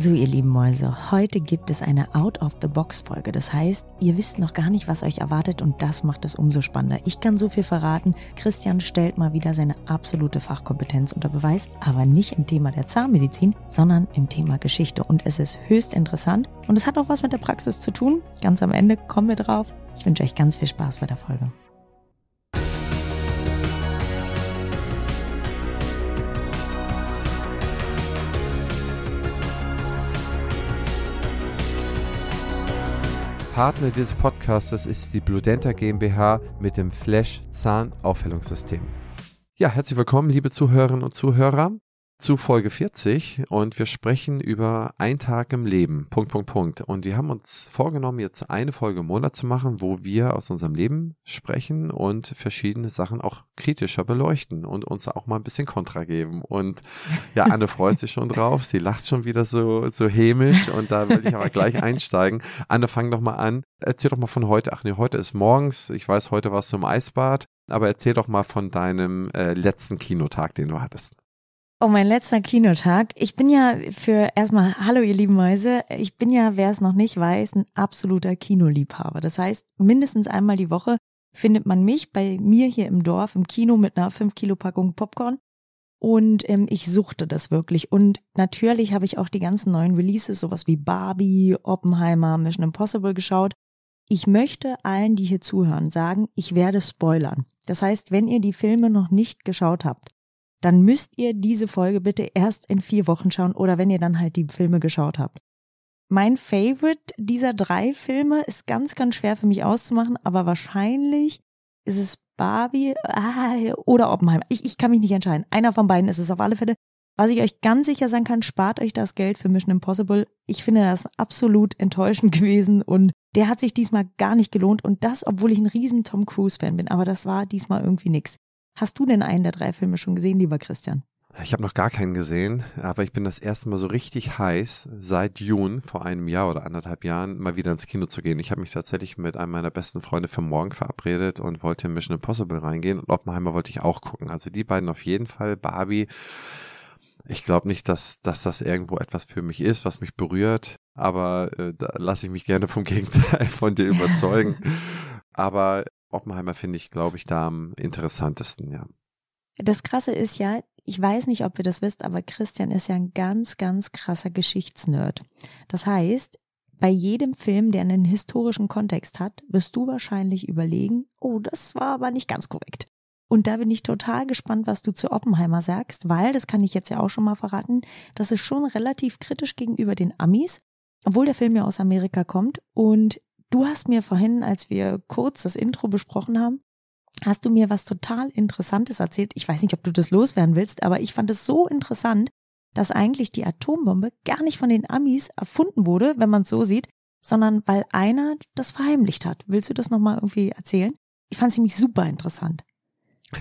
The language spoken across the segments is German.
So, ihr lieben Mäuse, heute gibt es eine Out-of-the-Box-Folge. Das heißt, ihr wisst noch gar nicht, was euch erwartet und das macht es umso spannender. Ich kann so viel verraten. Christian stellt mal wieder seine absolute Fachkompetenz unter Beweis, aber nicht im Thema der Zahnmedizin, sondern im Thema Geschichte. Und es ist höchst interessant und es hat auch was mit der Praxis zu tun. Ganz am Ende kommen wir drauf. Ich wünsche euch ganz viel Spaß bei der Folge. Partner dieses Podcastes ist die Bludenta GmbH mit dem Flash Zahnaufhellungssystem. Ja, herzlich willkommen, liebe Zuhörerinnen und Zuhörer zu Folge 40 und wir sprechen über ein Tag im Leben. Punkt, Punkt, Punkt. Und wir haben uns vorgenommen, jetzt eine Folge im Monat zu machen, wo wir aus unserem Leben sprechen und verschiedene Sachen auch kritischer beleuchten und uns auch mal ein bisschen Kontra geben. Und ja, Anne freut sich schon drauf. Sie lacht schon wieder so, so hämisch und da will ich aber gleich einsteigen. Anne, fang doch mal an. Erzähl doch mal von heute. Ach nee, heute ist morgens. Ich weiß, heute warst du im Eisbad. Aber erzähl doch mal von deinem äh, letzten Kinotag, den du hattest. Oh, mein letzter Kinotag. Ich bin ja für erstmal, hallo ihr lieben Mäuse, ich bin ja, wer es noch nicht weiß, ein absoluter Kinoliebhaber. Das heißt, mindestens einmal die Woche findet man mich bei mir hier im Dorf im Kino mit einer 5 Kilo Packung Popcorn. Und ähm, ich suchte das wirklich. Und natürlich habe ich auch die ganzen neuen Releases, sowas wie Barbie, Oppenheimer, Mission Impossible geschaut. Ich möchte allen, die hier zuhören, sagen, ich werde spoilern. Das heißt, wenn ihr die Filme noch nicht geschaut habt, dann müsst ihr diese Folge bitte erst in vier Wochen schauen oder wenn ihr dann halt die Filme geschaut habt. Mein Favorite dieser drei Filme ist ganz, ganz schwer für mich auszumachen, aber wahrscheinlich ist es Barbie ah, oder Oppenheimer. Ich, ich kann mich nicht entscheiden. Einer von beiden ist es auf alle Fälle. Was ich euch ganz sicher sagen kann, spart euch das Geld für Mission Impossible. Ich finde das absolut enttäuschend gewesen und der hat sich diesmal gar nicht gelohnt und das, obwohl ich ein riesen Tom Cruise Fan bin. Aber das war diesmal irgendwie nix. Hast du denn einen der drei Filme schon gesehen, lieber Christian? Ich habe noch gar keinen gesehen, aber ich bin das erste Mal so richtig heiß seit Juni vor einem Jahr oder anderthalb Jahren mal wieder ins Kino zu gehen. Ich habe mich tatsächlich mit einem meiner besten Freunde für morgen verabredet und wollte in Mission Impossible reingehen und Oppenheimer wollte ich auch gucken. Also die beiden auf jeden Fall. Barbie. Ich glaube nicht, dass, dass das irgendwo etwas für mich ist, was mich berührt, aber äh, da lasse ich mich gerne vom Gegenteil von dir überzeugen. aber Oppenheimer finde ich, glaube ich, da am interessantesten, ja. Das Krasse ist ja, ich weiß nicht, ob ihr das wisst, aber Christian ist ja ein ganz, ganz krasser Geschichtsnerd. Das heißt, bei jedem Film, der einen historischen Kontext hat, wirst du wahrscheinlich überlegen, oh, das war aber nicht ganz korrekt. Und da bin ich total gespannt, was du zu Oppenheimer sagst, weil, das kann ich jetzt ja auch schon mal verraten, das ist schon relativ kritisch gegenüber den Amis, obwohl der Film ja aus Amerika kommt. Und Du hast mir vorhin, als wir kurz das Intro besprochen haben, hast du mir was total Interessantes erzählt. Ich weiß nicht, ob du das loswerden willst, aber ich fand es so interessant, dass eigentlich die Atombombe gar nicht von den Amis erfunden wurde, wenn man es so sieht, sondern weil einer das verheimlicht hat. Willst du das nochmal irgendwie erzählen? Ich fand es nämlich super interessant.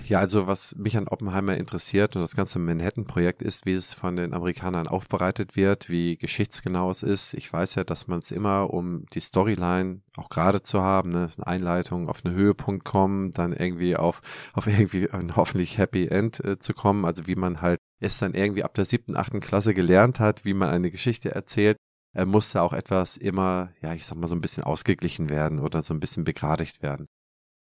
Ja, also was mich an Oppenheimer interessiert und das ganze Manhattan-Projekt ist, wie es von den Amerikanern aufbereitet wird, wie geschichtsgenau es ist. Ich weiß ja, dass man es immer, um die Storyline auch gerade zu haben, ne, eine Einleitung auf einen Höhepunkt kommen, dann irgendwie auf, auf irgendwie ein hoffentlich Happy End äh, zu kommen, also wie man halt es dann irgendwie ab der siebten, achten Klasse gelernt hat, wie man eine Geschichte erzählt, äh, musste auch etwas immer, ja, ich sag mal so ein bisschen ausgeglichen werden oder so ein bisschen begradigt werden.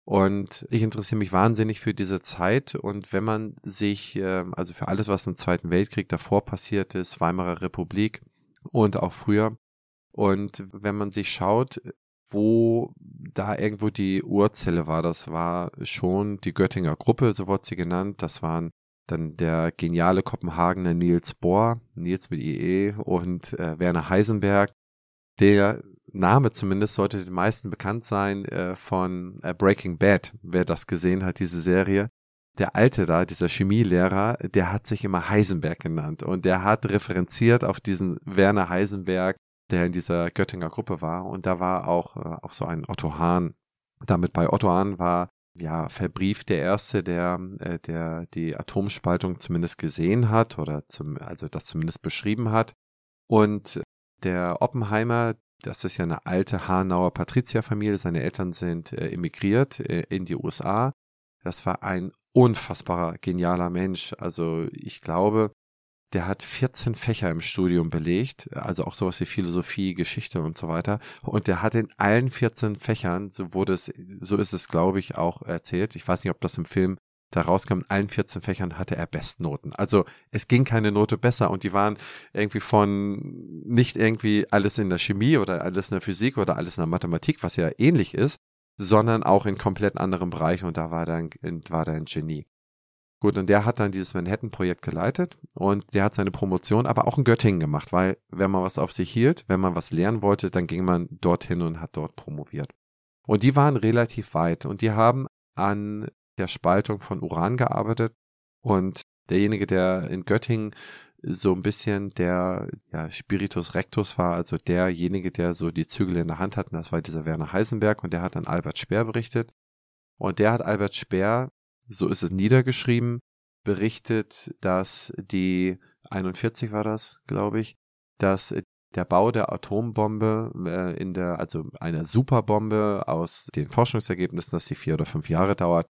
Und ich interessiere mich wahnsinnig für diese Zeit. Und wenn man sich, ähm, also für alles, was im Zweiten Weltkrieg davor passiert ist, Weimarer Republik und auch früher, und wenn man sich schaut, wo da irgendwo die Urzelle war, das war schon die Göttinger Gruppe, so wurde sie genannt. Das waren dann der geniale Kopenhagener Niels Bohr, Niels mit IE und äh, Werner Heisenberg, der Name zumindest sollte den meisten bekannt sein äh, von äh, Breaking Bad, wer das gesehen hat, diese Serie. Der Alte da, dieser Chemielehrer, der hat sich immer Heisenberg genannt und der hat referenziert auf diesen Werner Heisenberg, der in dieser Göttinger Gruppe war und da war auch, äh, auch so ein Otto Hahn. Damit bei Otto Hahn war ja verbrieft der erste, der, äh, der die Atomspaltung zumindest gesehen hat oder zum, also das zumindest beschrieben hat. Und der Oppenheimer, das ist ja eine alte Hanauer Patrizierfamilie. Seine Eltern sind äh, emigriert äh, in die USA. Das war ein unfassbarer, genialer Mensch. Also ich glaube, der hat 14 Fächer im Studium belegt, also auch sowas wie Philosophie, Geschichte und so weiter. Und der hat in allen 14 Fächern, so wurde es, so ist es, glaube ich, auch erzählt. Ich weiß nicht, ob das im Film da rauskam, in allen 14 Fächern hatte er Bestnoten. Also es ging keine Note besser und die waren irgendwie von nicht irgendwie alles in der Chemie oder alles in der Physik oder alles in der Mathematik, was ja ähnlich ist, sondern auch in komplett anderen Bereichen und da war ein, war er ein Genie. Gut, und der hat dann dieses Manhattan-Projekt geleitet und der hat seine Promotion aber auch in Göttingen gemacht, weil wenn man was auf sich hielt, wenn man was lernen wollte, dann ging man dorthin und hat dort promoviert. Und die waren relativ weit und die haben an der Spaltung von Uran gearbeitet und derjenige, der in Göttingen so ein bisschen der ja, Spiritus Rectus war, also derjenige, der so die Zügel in der Hand hat, das war dieser Werner Heisenberg und der hat an Albert Speer berichtet. Und der hat Albert Speer, so ist es niedergeschrieben, berichtet, dass die 41 war das, glaube ich, dass der Bau der Atombombe äh, in der, also einer Superbombe aus den Forschungsergebnissen, dass die vier oder fünf Jahre dauert,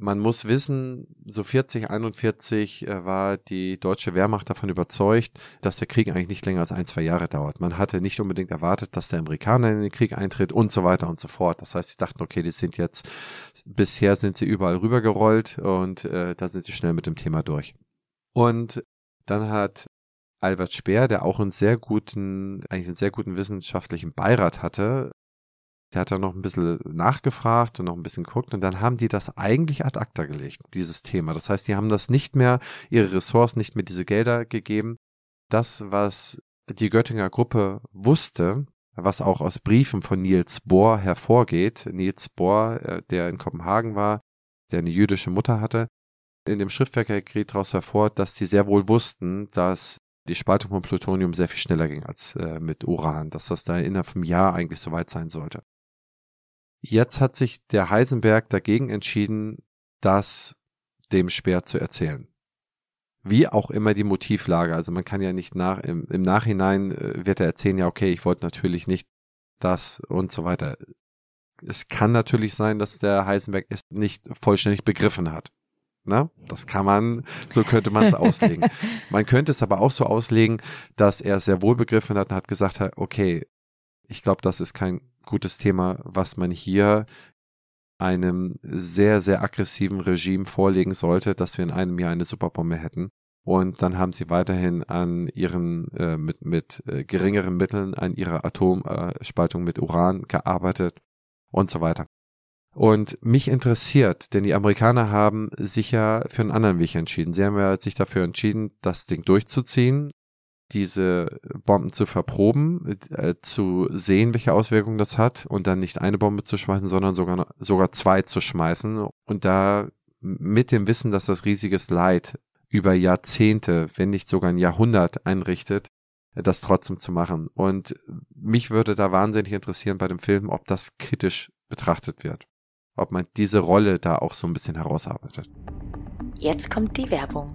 man muss wissen, so 40, 41 äh, war die deutsche Wehrmacht davon überzeugt, dass der Krieg eigentlich nicht länger als ein, zwei Jahre dauert. Man hatte nicht unbedingt erwartet, dass der Amerikaner in den Krieg eintritt und so weiter und so fort. Das heißt, sie dachten, okay, die sind jetzt, bisher sind sie überall rübergerollt und äh, da sind sie schnell mit dem Thema durch. Und dann hat Albert Speer, der auch einen sehr guten, eigentlich einen sehr guten wissenschaftlichen Beirat hatte, der hat dann noch ein bisschen nachgefragt und noch ein bisschen geguckt und dann haben die das eigentlich ad acta gelegt, dieses Thema. Das heißt, die haben das nicht mehr, ihre Ressourcen nicht mehr diese Gelder gegeben. Das, was die Göttinger Gruppe wusste, was auch aus Briefen von Niels Bohr hervorgeht. Niels Bohr, äh, der in Kopenhagen war, der eine jüdische Mutter hatte. In dem Schriftwerk geht daraus hervor, dass sie sehr wohl wussten, dass die Spaltung von Plutonium sehr viel schneller ging als äh, mit Uran, dass das da innerhalb vom Jahr eigentlich soweit sein sollte. Jetzt hat sich der Heisenberg dagegen entschieden, das dem Speer zu erzählen. Wie auch immer die Motivlage. Also man kann ja nicht nach, im, im Nachhinein äh, wird er erzählen, ja, okay, ich wollte natürlich nicht das und so weiter. Es kann natürlich sein, dass der Heisenberg es nicht vollständig begriffen hat. Na, das kann man, so könnte man es auslegen. Man könnte es aber auch so auslegen, dass er es sehr wohl begriffen hat und hat gesagt, okay, ich glaube, das ist kein gutes Thema, was man hier einem sehr, sehr aggressiven Regime vorlegen sollte, dass wir in einem Jahr eine Superbombe hätten. Und dann haben sie weiterhin an ihren, äh, mit, mit äh, geringeren Mitteln an ihrer Atomspaltung mit Uran gearbeitet und so weiter. Und mich interessiert, denn die Amerikaner haben sich ja für einen anderen Weg entschieden. Sie haben ja sich dafür entschieden, das Ding durchzuziehen diese Bomben zu verproben, äh, zu sehen, welche Auswirkungen das hat und dann nicht eine Bombe zu schmeißen, sondern sogar, sogar zwei zu schmeißen und da mit dem Wissen, dass das riesiges Leid über Jahrzehnte, wenn nicht sogar ein Jahrhundert einrichtet, das trotzdem zu machen. Und mich würde da wahnsinnig interessieren bei dem Film, ob das kritisch betrachtet wird. Ob man diese Rolle da auch so ein bisschen herausarbeitet. Jetzt kommt die Werbung.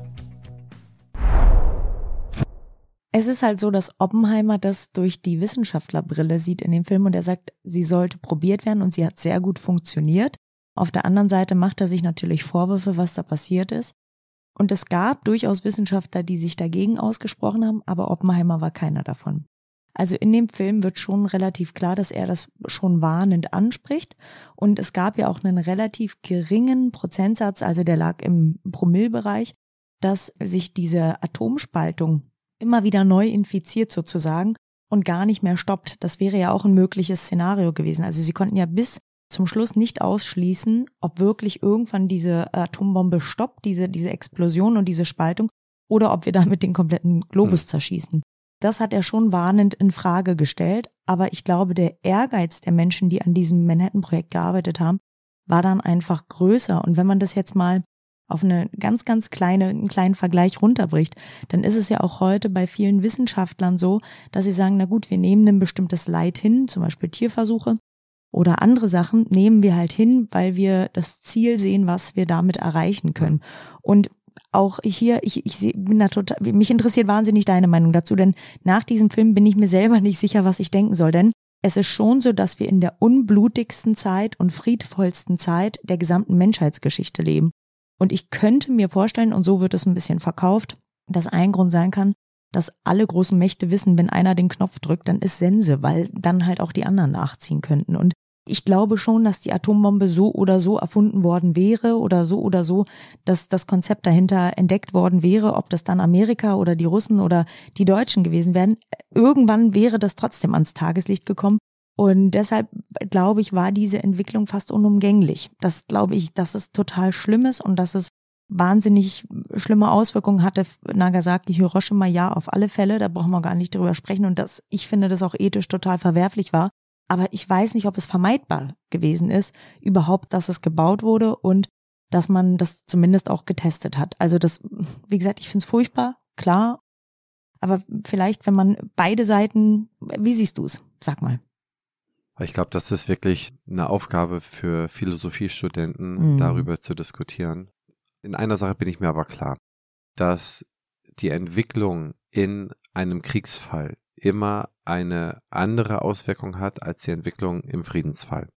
Es ist halt so, dass Oppenheimer das durch die Wissenschaftlerbrille sieht in dem Film und er sagt, sie sollte probiert werden und sie hat sehr gut funktioniert. Auf der anderen Seite macht er sich natürlich Vorwürfe, was da passiert ist. Und es gab durchaus Wissenschaftler, die sich dagegen ausgesprochen haben, aber Oppenheimer war keiner davon. Also in dem Film wird schon relativ klar, dass er das schon warnend anspricht. Und es gab ja auch einen relativ geringen Prozentsatz, also der lag im Promillbereich, dass sich diese Atomspaltung immer wieder neu infiziert sozusagen und gar nicht mehr stoppt. Das wäre ja auch ein mögliches Szenario gewesen. Also sie konnten ja bis zum Schluss nicht ausschließen, ob wirklich irgendwann diese Atombombe stoppt, diese, diese Explosion und diese Spaltung, oder ob wir damit den kompletten Globus hm. zerschießen. Das hat er schon warnend in Frage gestellt, aber ich glaube, der Ehrgeiz der Menschen, die an diesem Manhattan-Projekt gearbeitet haben, war dann einfach größer. Und wenn man das jetzt mal auf eine ganz, ganz kleine, einen kleinen Vergleich runterbricht, dann ist es ja auch heute bei vielen Wissenschaftlern so, dass sie sagen, na gut, wir nehmen ein bestimmtes Leid hin, zum Beispiel Tierversuche oder andere Sachen, nehmen wir halt hin, weil wir das Ziel sehen, was wir damit erreichen können. Und auch hier, ich, ich bin da total, mich interessiert wahnsinnig deine Meinung dazu, denn nach diesem Film bin ich mir selber nicht sicher, was ich denken soll, denn es ist schon so, dass wir in der unblutigsten Zeit und friedvollsten Zeit der gesamten Menschheitsgeschichte leben. Und ich könnte mir vorstellen, und so wird es ein bisschen verkauft, dass ein Grund sein kann, dass alle großen Mächte wissen, wenn einer den Knopf drückt, dann ist Sense, weil dann halt auch die anderen nachziehen könnten. Und ich glaube schon, dass die Atombombe so oder so erfunden worden wäre oder so oder so, dass das Konzept dahinter entdeckt worden wäre, ob das dann Amerika oder die Russen oder die Deutschen gewesen wären. Irgendwann wäre das trotzdem ans Tageslicht gekommen. Und deshalb glaube ich, war diese Entwicklung fast unumgänglich. Das glaube ich, dass es total schlimm ist und dass es wahnsinnig schlimme Auswirkungen hatte. Nagasaki, Hiroshima, ja, auf alle Fälle. Da brauchen wir gar nicht drüber sprechen. Und das, ich finde, das auch ethisch total verwerflich war. Aber ich weiß nicht, ob es vermeidbar gewesen ist, überhaupt, dass es gebaut wurde und dass man das zumindest auch getestet hat. Also das, wie gesagt, ich finde es furchtbar, klar. Aber vielleicht, wenn man beide Seiten, wie siehst du es? Sag mal. Ich glaube, das ist wirklich eine Aufgabe für Philosophiestudenten, mhm. darüber zu diskutieren. In einer Sache bin ich mir aber klar, dass die Entwicklung in einem Kriegsfall immer eine andere Auswirkung hat als die Entwicklung im Friedensfall.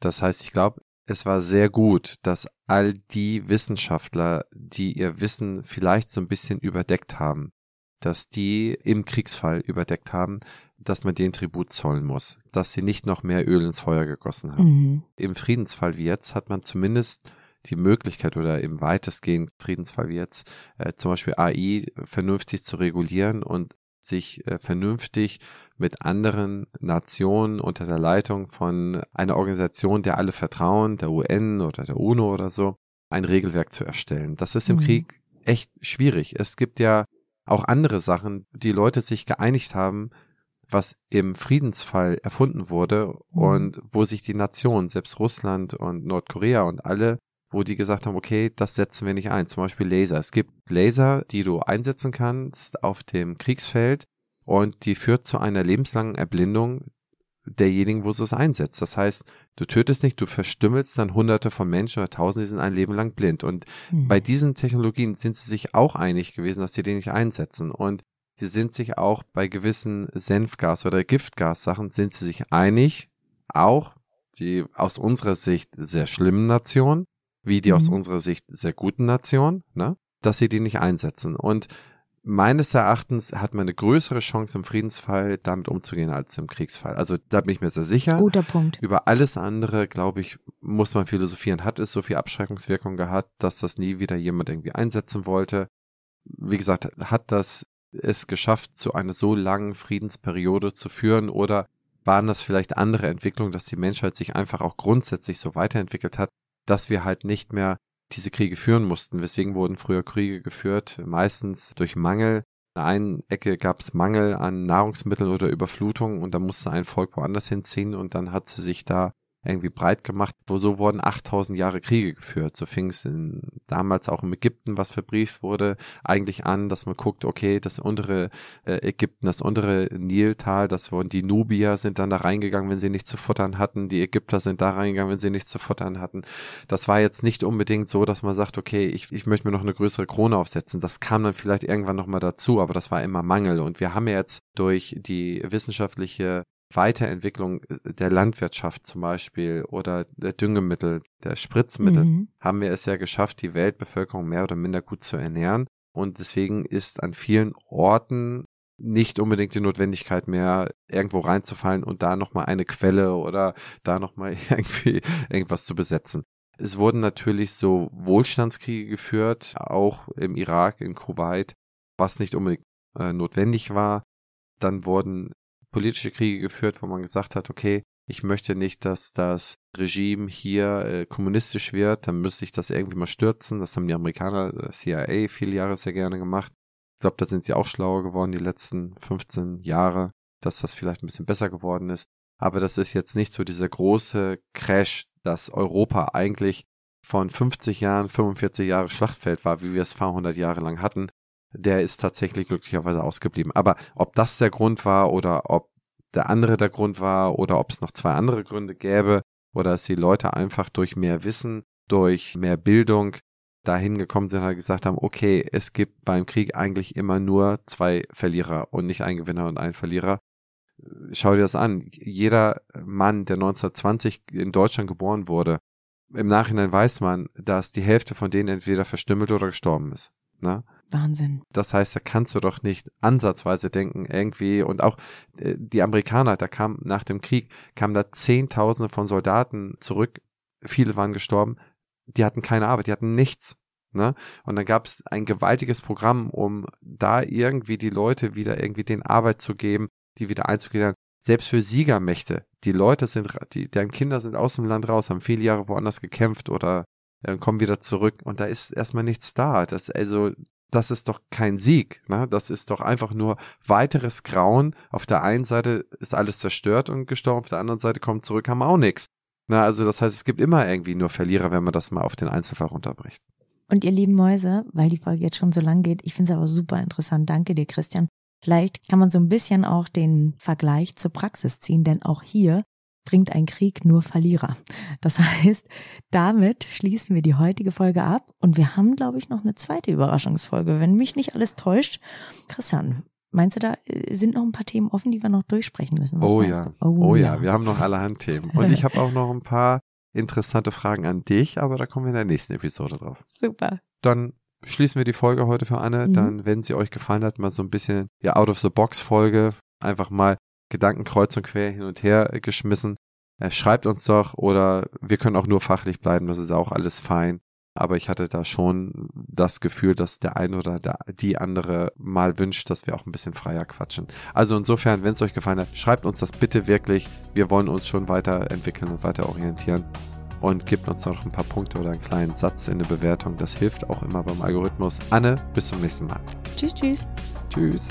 Das heißt, ich glaube, es war sehr gut, dass all die Wissenschaftler, die ihr Wissen vielleicht so ein bisschen überdeckt haben, dass die im Kriegsfall überdeckt haben, dass man den Tribut zollen muss, dass sie nicht noch mehr Öl ins Feuer gegossen haben. Mhm. Im Friedensfall wie jetzt hat man zumindest die Möglichkeit oder im weitestgehend Friedensfall wie jetzt äh, zum Beispiel AI vernünftig zu regulieren und sich äh, vernünftig mit anderen Nationen unter der Leitung von einer Organisation, der alle vertrauen, der UN oder der UNO oder so, ein Regelwerk zu erstellen. Das ist im mhm. Krieg echt schwierig. Es gibt ja auch andere Sachen, die Leute sich geeinigt haben, was im Friedensfall erfunden wurde mhm. und wo sich die Nationen, selbst Russland und Nordkorea und alle wo die gesagt haben, okay, das setzen wir nicht ein. Zum Beispiel Laser. Es gibt Laser, die du einsetzen kannst auf dem Kriegsfeld und die führt zu einer lebenslangen Erblindung derjenigen, wo du es einsetzt. Das heißt, du tötest nicht, du verstümmelst dann hunderte von Menschen oder tausende, die sind ein Leben lang blind. Und mhm. bei diesen Technologien sind sie sich auch einig gewesen, dass sie die nicht einsetzen. Und sie sind sich auch bei gewissen Senfgas- oder Giftgas-Sachen sind sie sich einig, auch die aus unserer Sicht sehr schlimmen Nationen, wie die mhm. aus unserer Sicht sehr guten Nationen, ne, dass sie die nicht einsetzen. Und meines Erachtens hat man eine größere Chance im Friedensfall damit umzugehen als im Kriegsfall. Also da bin ich mir sehr sicher. Guter Punkt. Über alles andere, glaube ich, muss man philosophieren. Hat es so viel Abschreckungswirkung gehabt, dass das nie wieder jemand irgendwie einsetzen wollte? Wie gesagt, hat das es geschafft, zu einer so langen Friedensperiode zu führen oder waren das vielleicht andere Entwicklungen, dass die Menschheit sich einfach auch grundsätzlich so weiterentwickelt hat, dass wir halt nicht mehr diese Kriege führen mussten. Weswegen wurden früher Kriege geführt? Meistens durch Mangel. In der einen Ecke gab es Mangel an Nahrungsmitteln oder Überflutung und da musste ein Volk woanders hinziehen und dann hat sie sich da irgendwie breit gemacht, wo so wurden 8000 Jahre Kriege geführt. So fing es damals auch im Ägypten, was verbrieft wurde, eigentlich an, dass man guckt, okay, das untere äh, Ägypten, das untere Niltal, das wurden die Nubier sind dann da reingegangen, wenn sie nichts zu futtern hatten, die Ägypter sind da reingegangen, wenn sie nichts zu futtern hatten. Das war jetzt nicht unbedingt so, dass man sagt, okay, ich, ich möchte mir noch eine größere Krone aufsetzen. Das kam dann vielleicht irgendwann nochmal dazu, aber das war immer Mangel. Und wir haben ja jetzt durch die wissenschaftliche Weiterentwicklung äh, der Landwirtschaft zum Beispiel oder der Düngemittel, der Spritzmittel, mhm. haben wir es ja geschafft, die Weltbevölkerung mehr oder minder gut zu ernähren. Und deswegen ist an vielen Orten nicht unbedingt die Notwendigkeit mehr, irgendwo reinzufallen und da nochmal eine Quelle oder da nochmal irgendwie irgendwas zu besetzen. Es wurden natürlich so Wohlstandskriege geführt, auch im Irak, in Kuwait, was nicht unbedingt äh, notwendig war. Dann wurden politische Kriege geführt, wo man gesagt hat, okay, ich möchte nicht, dass das Regime hier äh, kommunistisch wird, dann müsste ich das irgendwie mal stürzen. Das haben die Amerikaner, äh, CIA, viele Jahre sehr gerne gemacht. Ich glaube, da sind sie auch schlauer geworden die letzten 15 Jahre, dass das vielleicht ein bisschen besser geworden ist. Aber das ist jetzt nicht so dieser große Crash, dass Europa eigentlich von 50 Jahren 45 Jahre Schlachtfeld war, wie wir es paar hundert Jahre lang hatten, der ist tatsächlich glücklicherweise ausgeblieben. Aber ob das der Grund war oder ob der andere der Grund war oder ob es noch zwei andere Gründe gäbe oder dass die Leute einfach durch mehr Wissen, durch mehr Bildung dahin gekommen sind und gesagt haben, okay, es gibt beim Krieg eigentlich immer nur zwei Verlierer und nicht ein Gewinner und ein Verlierer. Schau dir das an. Jeder Mann, der 1920 in Deutschland geboren wurde, im Nachhinein weiß man, dass die Hälfte von denen entweder verstümmelt oder gestorben ist. Ne? Wahnsinn. Das heißt, da kannst du doch nicht ansatzweise denken, irgendwie, und auch äh, die Amerikaner, da kam nach dem Krieg, kamen da Zehntausende von Soldaten zurück, viele waren gestorben, die hatten keine Arbeit, die hatten nichts. Ne? Und dann gab es ein gewaltiges Programm, um da irgendwie die Leute wieder irgendwie den Arbeit zu geben, die wieder einzugliedern. Selbst für Siegermächte. Die Leute sind, die, deren Kinder sind aus dem Land raus, haben viele Jahre woanders gekämpft oder äh, kommen wieder zurück und da ist erstmal nichts da. Das, also, das ist doch kein Sieg. Ne? Das ist doch einfach nur weiteres Grauen. Auf der einen Seite ist alles zerstört und gestorben, auf der anderen Seite kommt zurück, haben auch nichts. Na, also das heißt, es gibt immer irgendwie nur Verlierer, wenn man das mal auf den Einzelfall runterbricht. Und ihr lieben Mäuse, weil die Folge jetzt schon so lang geht, ich finde es aber super interessant. Danke dir, Christian. Vielleicht kann man so ein bisschen auch den Vergleich zur Praxis ziehen, denn auch hier bringt ein Krieg nur Verlierer. Das heißt, damit schließen wir die heutige Folge ab und wir haben, glaube ich, noch eine zweite Überraschungsfolge, wenn mich nicht alles täuscht. Christian, Meinst du, da äh, sind noch ein paar Themen offen, die wir noch durchsprechen müssen? Was oh ja. Oh, oh ja. ja, wir haben noch allerhand Themen. Und ich habe auch noch ein paar interessante Fragen an dich, aber da kommen wir in der nächsten Episode drauf. Super. Dann schließen wir die Folge heute für Anne. Mhm. Dann, wenn sie euch gefallen hat, mal so ein bisschen ja out of the box Folge, einfach mal Gedanken kreuz und quer hin und her geschmissen. Äh, schreibt uns doch oder wir können auch nur fachlich bleiben, das ist auch alles fein aber ich hatte da schon das Gefühl, dass der eine oder der, die andere mal wünscht, dass wir auch ein bisschen freier quatschen. Also insofern, wenn es euch gefallen hat, schreibt uns das bitte wirklich. Wir wollen uns schon weiterentwickeln und weiter orientieren. Und gebt uns noch ein paar Punkte oder einen kleinen Satz in der Bewertung. Das hilft auch immer beim Algorithmus. Anne, bis zum nächsten Mal. Tschüss, tschüss. Tschüss.